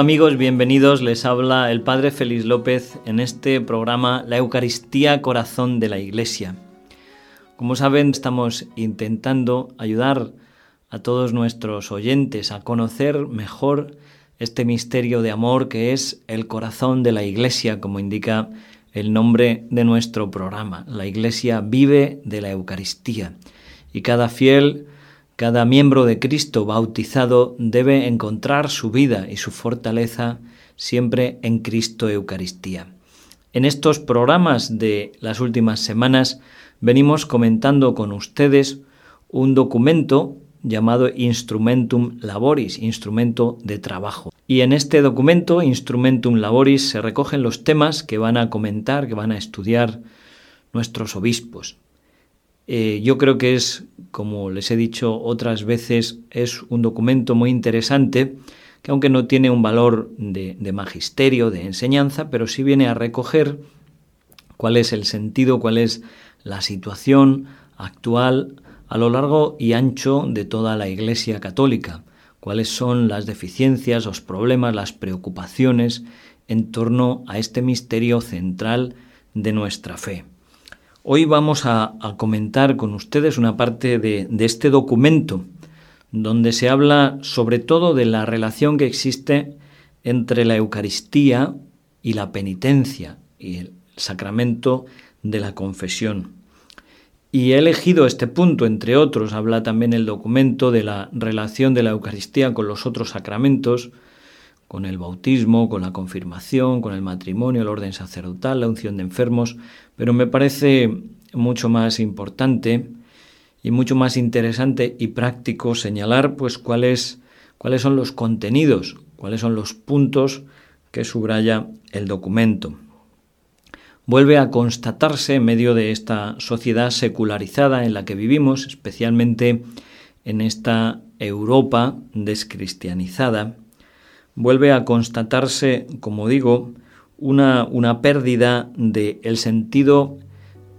Amigos, bienvenidos. Les habla el Padre Félix López en este programa La Eucaristía Corazón de la Iglesia. Como saben, estamos intentando ayudar a todos nuestros oyentes a conocer mejor este misterio de amor que es el corazón de la Iglesia, como indica el nombre de nuestro programa. La Iglesia vive de la Eucaristía y cada fiel cada miembro de Cristo bautizado debe encontrar su vida y su fortaleza siempre en Cristo Eucaristía. En estos programas de las últimas semanas venimos comentando con ustedes un documento llamado Instrumentum Laboris, instrumento de trabajo. Y en este documento, Instrumentum Laboris, se recogen los temas que van a comentar, que van a estudiar nuestros obispos. Eh, yo creo que es, como les he dicho otras veces, es un documento muy interesante que aunque no tiene un valor de, de magisterio, de enseñanza, pero sí viene a recoger cuál es el sentido, cuál es la situación actual a lo largo y ancho de toda la Iglesia católica, cuáles son las deficiencias, los problemas, las preocupaciones en torno a este misterio central de nuestra fe. Hoy vamos a, comentar con ustedes una parte de, este documento donde se habla sobre todo de la relación que existe entre la Eucaristía y la penitencia y el sacramento de la confesión. Y he elegido este punto, entre otros, habla también el documento de la relación de la Eucaristía con los otros sacramentos, con el bautismo, con la confirmación, con el matrimonio, el orden sacerdotal, la unción de enfermos, pero me parece mucho más importante y mucho más interesante y práctico señalar pues cuáles cuáles son los contenidos, cuáles son los puntos que subraya el documento. Vuelve a constatarse en medio de esta sociedad secularizada en la que vivimos, especialmente en esta Europa descristianizada, vuelve a constatarse, como digo, una, una pérdida del el sentido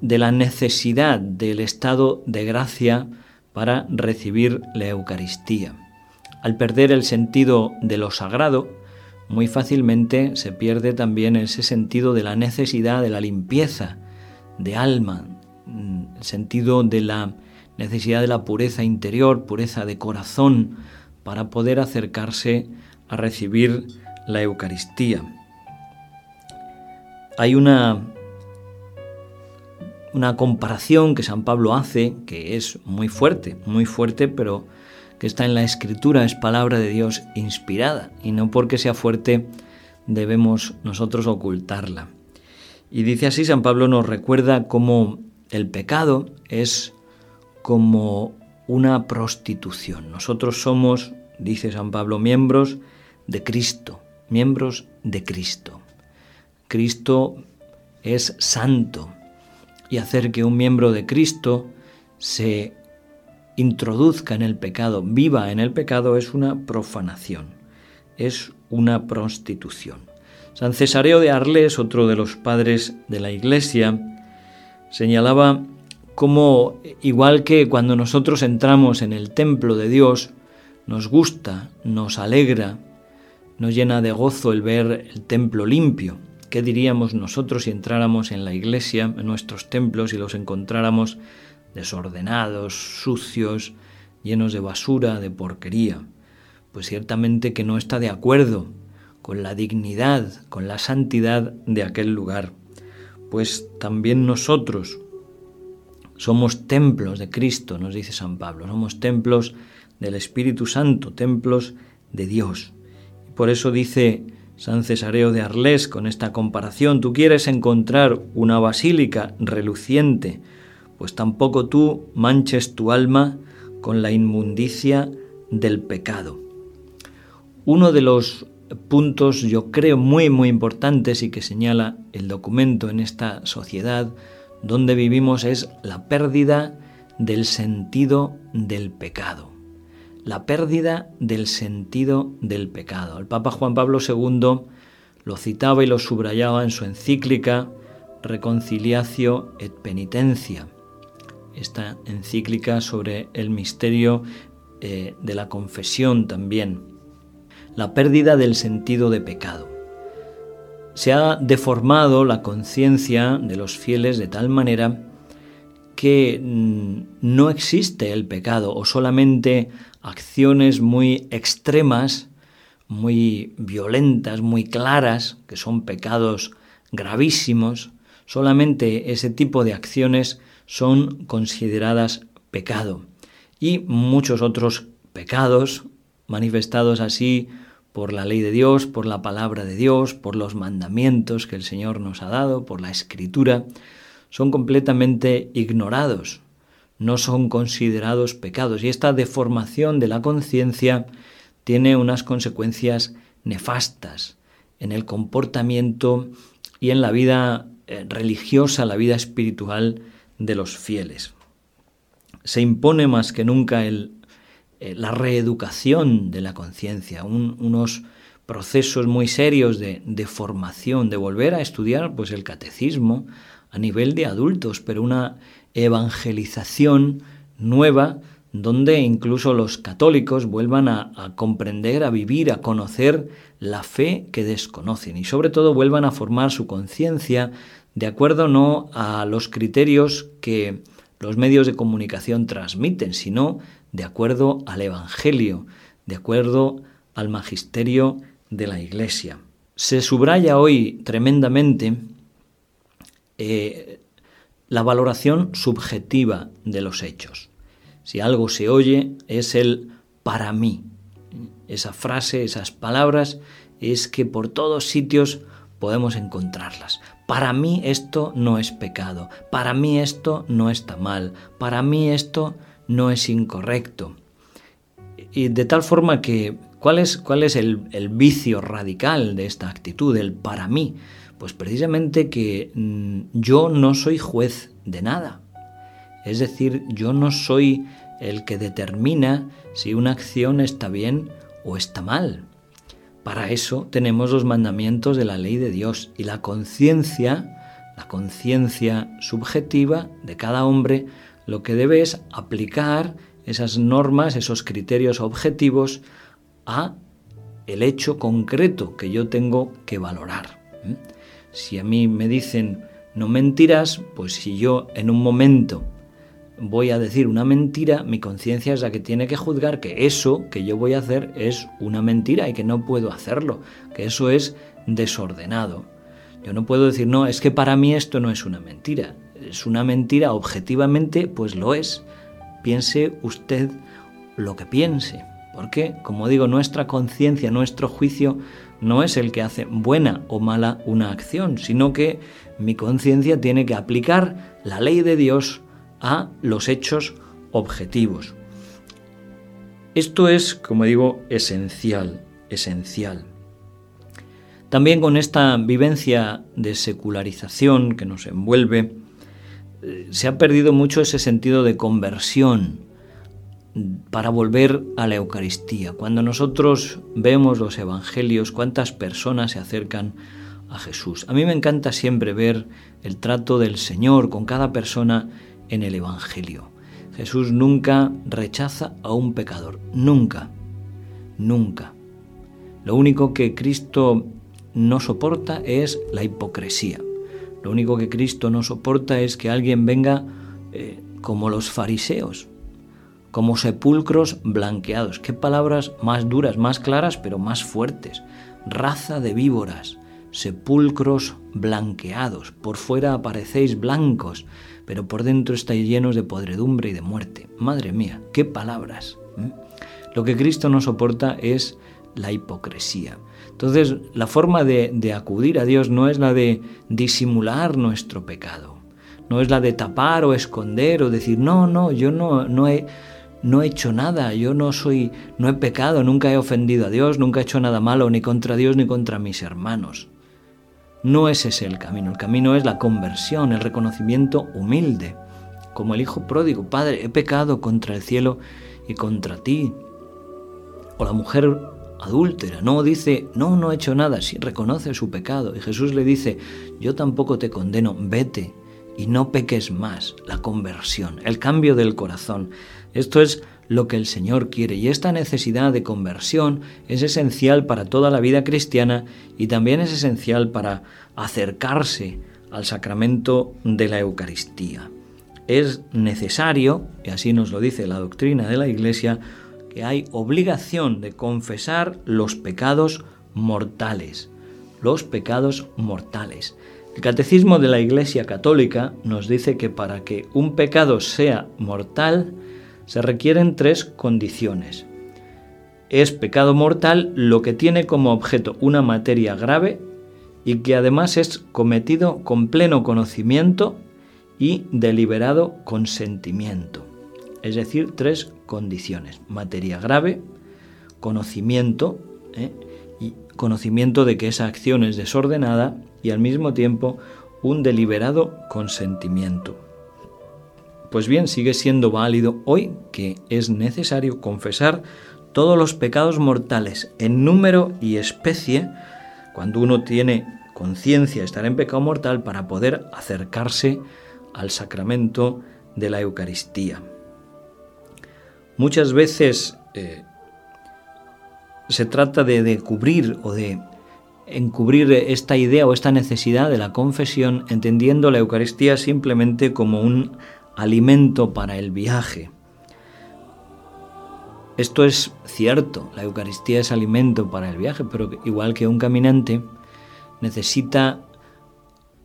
de la necesidad del estado de gracia para recibir la Eucaristía. Al perder el sentido de lo sagrado, muy fácilmente se pierde también ese sentido de la necesidad de la limpieza de alma, el sentido de la necesidad de la pureza interior, pureza de corazón, para poder acercarse a recibir la Eucaristía. Hay una, una comparación que San Pablo hace que es muy fuerte, muy fuerte, pero que está en la Escritura, es palabra de Dios inspirada, y no porque sea fuerte debemos nosotros ocultarla. Y dice así, San Pablo nos recuerda cómo el pecado es como una prostitución. Nosotros somos, dice San Pablo, miembros de Cristo, miembros de Cristo. Cristo es santo y hacer que un miembro de Cristo se introduzca en el pecado, viva en el pecado, es una profanación, es una prostitución. San Cesareo de Arles, otro de los padres de la Iglesia, señalaba cómo, igual que cuando nosotros entramos en el templo de Dios, nos gusta, nos alegra, nos llena de gozo el ver el templo limpio. ¿Qué diríamos nosotros si entráramos en la iglesia, en nuestros templos, y los encontráramos desordenados, sucios, llenos de basura, de porquería? Pues ciertamente que no está de acuerdo con la dignidad, con la santidad de aquel lugar. Pues también nosotros somos templos de Cristo, nos dice San Pablo, somos templos del Espíritu Santo, templos de Dios. Por eso dice San Cesareo de Arles con esta comparación, tú quieres encontrar una basílica reluciente, pues tampoco tú manches tu alma con la inmundicia del pecado. Uno de los puntos yo creo muy muy importantes y que señala el documento en esta sociedad donde vivimos es la pérdida del sentido del pecado la pérdida del sentido del pecado. El Papa Juan Pablo II lo citaba y lo subrayaba en su encíclica Reconciliatio et Penitencia, esta encíclica sobre el misterio eh, de la confesión también. la pérdida del sentido de pecado. Se ha deformado la conciencia de los fieles de tal manera que mm, no existe el pecado o solamente acciones muy extremas, muy violentas, muy claras, que son pecados gravísimos, solamente ese tipo de acciones son consideradas pecado. Y muchos otros pecados manifestados así por la ley de Dios, por la palabra de Dios, por los mandamientos que el Señor nos ha dado, por la escritura, son completamente ignorados, no son considerados pecados. Y esta deformación de la conciencia tiene unas consecuencias nefastas en el comportamiento y en la vida eh, religiosa, la vida espiritual de los fieles. Se impone más que nunca el, eh, la reeducación de la conciencia, unos procesos muy serios de, de, formación, de volver a estudiar pues, el catecismo, a nivel de adultos, pero una evangelización nueva donde incluso los católicos vuelvan a, comprender, a vivir, a conocer la fe que desconocen y sobre todo vuelvan a formar su conciencia de acuerdo no a los criterios que los medios de comunicación transmiten, sino de acuerdo al Evangelio, de acuerdo al magisterio de la Iglesia. Se subraya hoy tremendamente eh, la valoración subjetiva de los hechos. Si algo se oye es el para mí. Esa frase, esas palabras, es que por todos sitios podemos encontrarlas. Para mí esto no es pecado, para mí esto no está mal, para mí esto no es incorrecto. Y de tal forma que, ¿cuál es, cuál es el, el vicio radical de esta actitud, el para mí? Pues precisamente que mm, yo no soy juez de nada. Es decir, yo no soy el que determina si una acción está bien o está mal. Para eso tenemos los mandamientos de la ley de Dios y la conciencia, la conciencia subjetiva de cada hombre, lo que debe es aplicar esas normas, esos criterios objetivos a el hecho concreto que yo tengo que valorar. Si a mí me dicen no mentirás, pues si yo en un momento voy a decir una mentira, mi conciencia es la que tiene que juzgar que eso que yo voy a hacer es una mentira y que no puedo hacerlo, que eso es desordenado. Yo no puedo decir, no, es que para mí esto no es una mentira. Es una mentira objetivamente, pues lo es. Piense usted lo que piense. Porque, como digo, nuestra conciencia, nuestro juicio no es el que hace buena o mala una acción, sino que mi conciencia tiene que aplicar la ley de Dios a los hechos objetivos. Esto es, como digo, esencial, esencial. También con esta vivencia de secularización que nos envuelve, eh, se ha perdido mucho ese sentido de conversión, para volver a la Eucaristía. Cuando nosotros vemos los Evangelios, cuántas personas se acercan a Jesús. A mí me encanta siempre ver el trato del Señor con cada persona en el Evangelio. Jesús nunca rechaza a un pecador, nunca, nunca. Lo único que Cristo no soporta es la hipocresía. Lo único que Cristo no soporta es que alguien venga eh, como los fariseos, como sepulcros blanqueados. Qué palabras más duras, más claras, pero más fuertes. Raza de víboras, sepulcros blanqueados. Por fuera aparecéis blancos, pero por dentro estáis llenos de podredumbre y de muerte. Madre mía, qué palabras. Lo que Cristo no soporta es la hipocresía. Entonces, la forma de, de acudir a Dios no es la de disimular nuestro pecado, no es la de tapar o esconder o decir, no, no, yo no, no he no he hecho nada, yo no soy, no he pecado, nunca he ofendido a Dios, nunca he hecho nada malo, ni contra Dios ni contra mis hermanos. No es ese el camino, el camino es la conversión, el reconocimiento humilde, como el hijo pródigo, Padre, he pecado contra el cielo y contra ti. O la mujer adúltera, no dice, no, no he hecho nada, sí reconoce su pecado. Y Jesús le dice, yo tampoco te condeno, vete y no peques más, la conversión, el cambio del corazón. Esto es lo que el Señor quiere. Y esta necesidad de conversión es esencial para toda la vida cristiana y también es esencial para acercarse al sacramento de la Eucaristía. Es necesario, y así nos lo dice la doctrina de la Iglesia, que hay obligación de confesar los pecados mortales. Los pecados mortales. El Catecismo de la Iglesia Católica nos dice que para que un pecado sea mortal se requieren tres condiciones. Es pecado mortal lo que tiene como objeto una materia grave y que además es cometido con pleno conocimiento y deliberado consentimiento. Es decir, tres condiciones. Materia grave, conocimiento, ¿eh? y conocimiento de que esa acción es desordenada y al mismo tiempo un deliberado consentimiento. Pues bien, sigue siendo válido hoy que es necesario confesar todos los pecados mortales en número y especie cuando uno tiene conciencia de estar en pecado mortal para poder acercarse al sacramento de la Eucaristía. Muchas veces eh, se trata de, de cubrir o de encubrir esta idea o esta necesidad de la confesión entendiendo la Eucaristía simplemente como un alimento para el viaje. Esto es cierto, la Eucaristía es alimento para el viaje, pero igual que un caminante necesita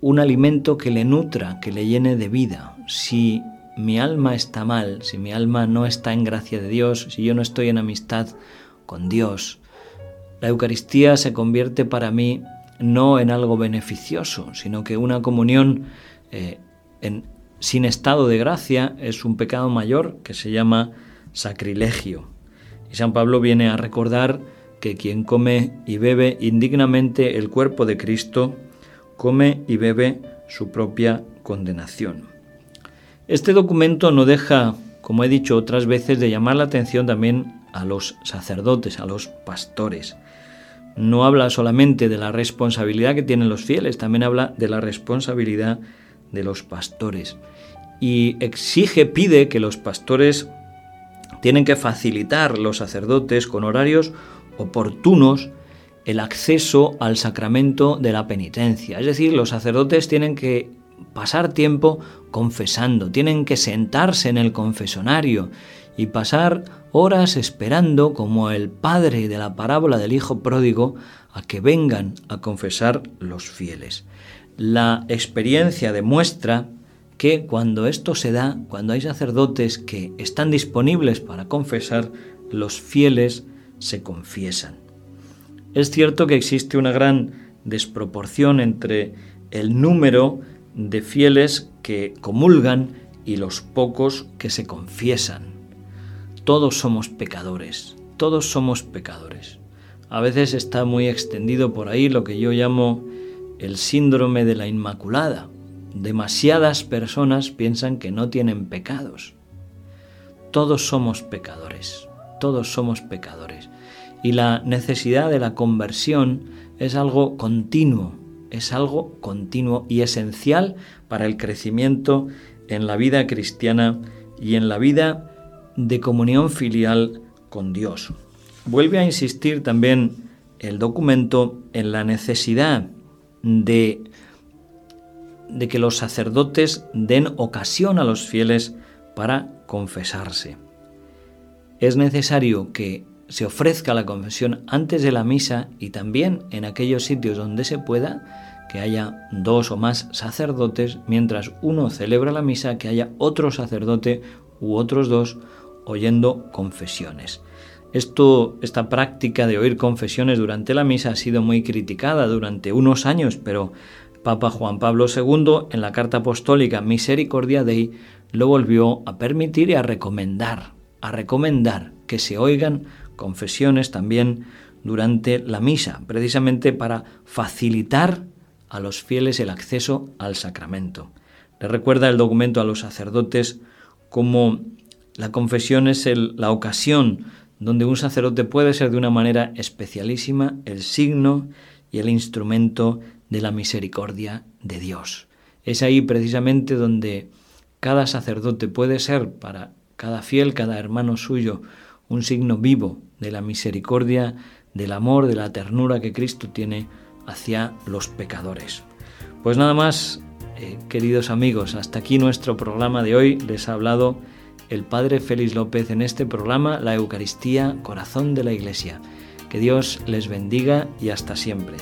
un alimento que le nutra, que le llene de vida. Si mi alma está mal, si mi alma no está en gracia de Dios, si yo no estoy en amistad con Dios, la Eucaristía se convierte para mí no en algo beneficioso, sino que una comunión eh, sin estado de gracia es un pecado mayor que se llama sacrilegio. Y San Pablo viene a recordar que quien come y bebe indignamente el cuerpo de Cristo, come y bebe su propia condenación. Este documento no deja, como he dicho otras veces, de llamar la atención también a los sacerdotes, a los pastores no habla solamente de la responsabilidad que tienen los fieles, también habla de la responsabilidad de los pastores. Y exige, pide que los pastores tienen que facilitar los sacerdotes con horarios oportunos el acceso al sacramento de la penitencia. Es decir, los sacerdotes tienen que pasar tiempo confesando, tienen que sentarse en el confesonario y pasar horas esperando como el padre de la parábola del hijo pródigo a que vengan a confesar los fieles. La experiencia demuestra que cuando esto se da, cuando hay sacerdotes que están disponibles para confesar, los fieles se confiesan. Es cierto que existe una gran desproporción entre el número de fieles que comulgan y los pocos que se confiesan. Todos somos pecadores, todos somos pecadores. A veces está muy extendido por ahí lo que yo llamo el síndrome de la Inmaculada. Demasiadas personas piensan que no tienen pecados. Todos somos pecadores, todos somos pecadores. Y la necesidad de la conversión es algo continuo, es algo continuo y esencial para el crecimiento en la vida cristiana y en la vida de comunión filial con Dios. Vuelve a insistir también el documento en la necesidad de, que los sacerdotes den ocasión a los fieles para confesarse. Es necesario que se ofrezca la confesión antes de la misa y también en aquellos sitios donde se pueda que haya dos o más sacerdotes, mientras uno celebra la misa, que haya otro sacerdote u otros dos oyendo confesiones. Esto, esta práctica de oír confesiones durante la misa ha sido muy criticada durante unos años, pero Papa Juan Pablo II en la carta apostólica Misericordia Dei lo volvió a permitir y a recomendar, a recomendar que se oigan confesiones también durante la misa, precisamente para facilitar a los fieles el acceso al sacramento. Le recuerda el documento a los sacerdotes como la confesión es la ocasión donde un sacerdote puede ser de una manera especialísima el signo y el instrumento de la misericordia de Dios. Es ahí precisamente donde cada sacerdote puede ser para cada fiel, cada hermano suyo, un signo vivo de la misericordia, del amor, de la ternura que Cristo tiene hacia los pecadores. Pues nada más, eh, queridos amigos, hasta aquí nuestro programa de hoy. Les ha hablado el Padre Félix López en este programa, La Eucaristía, Corazón de la Iglesia. Que Dios les bendiga y hasta siempre.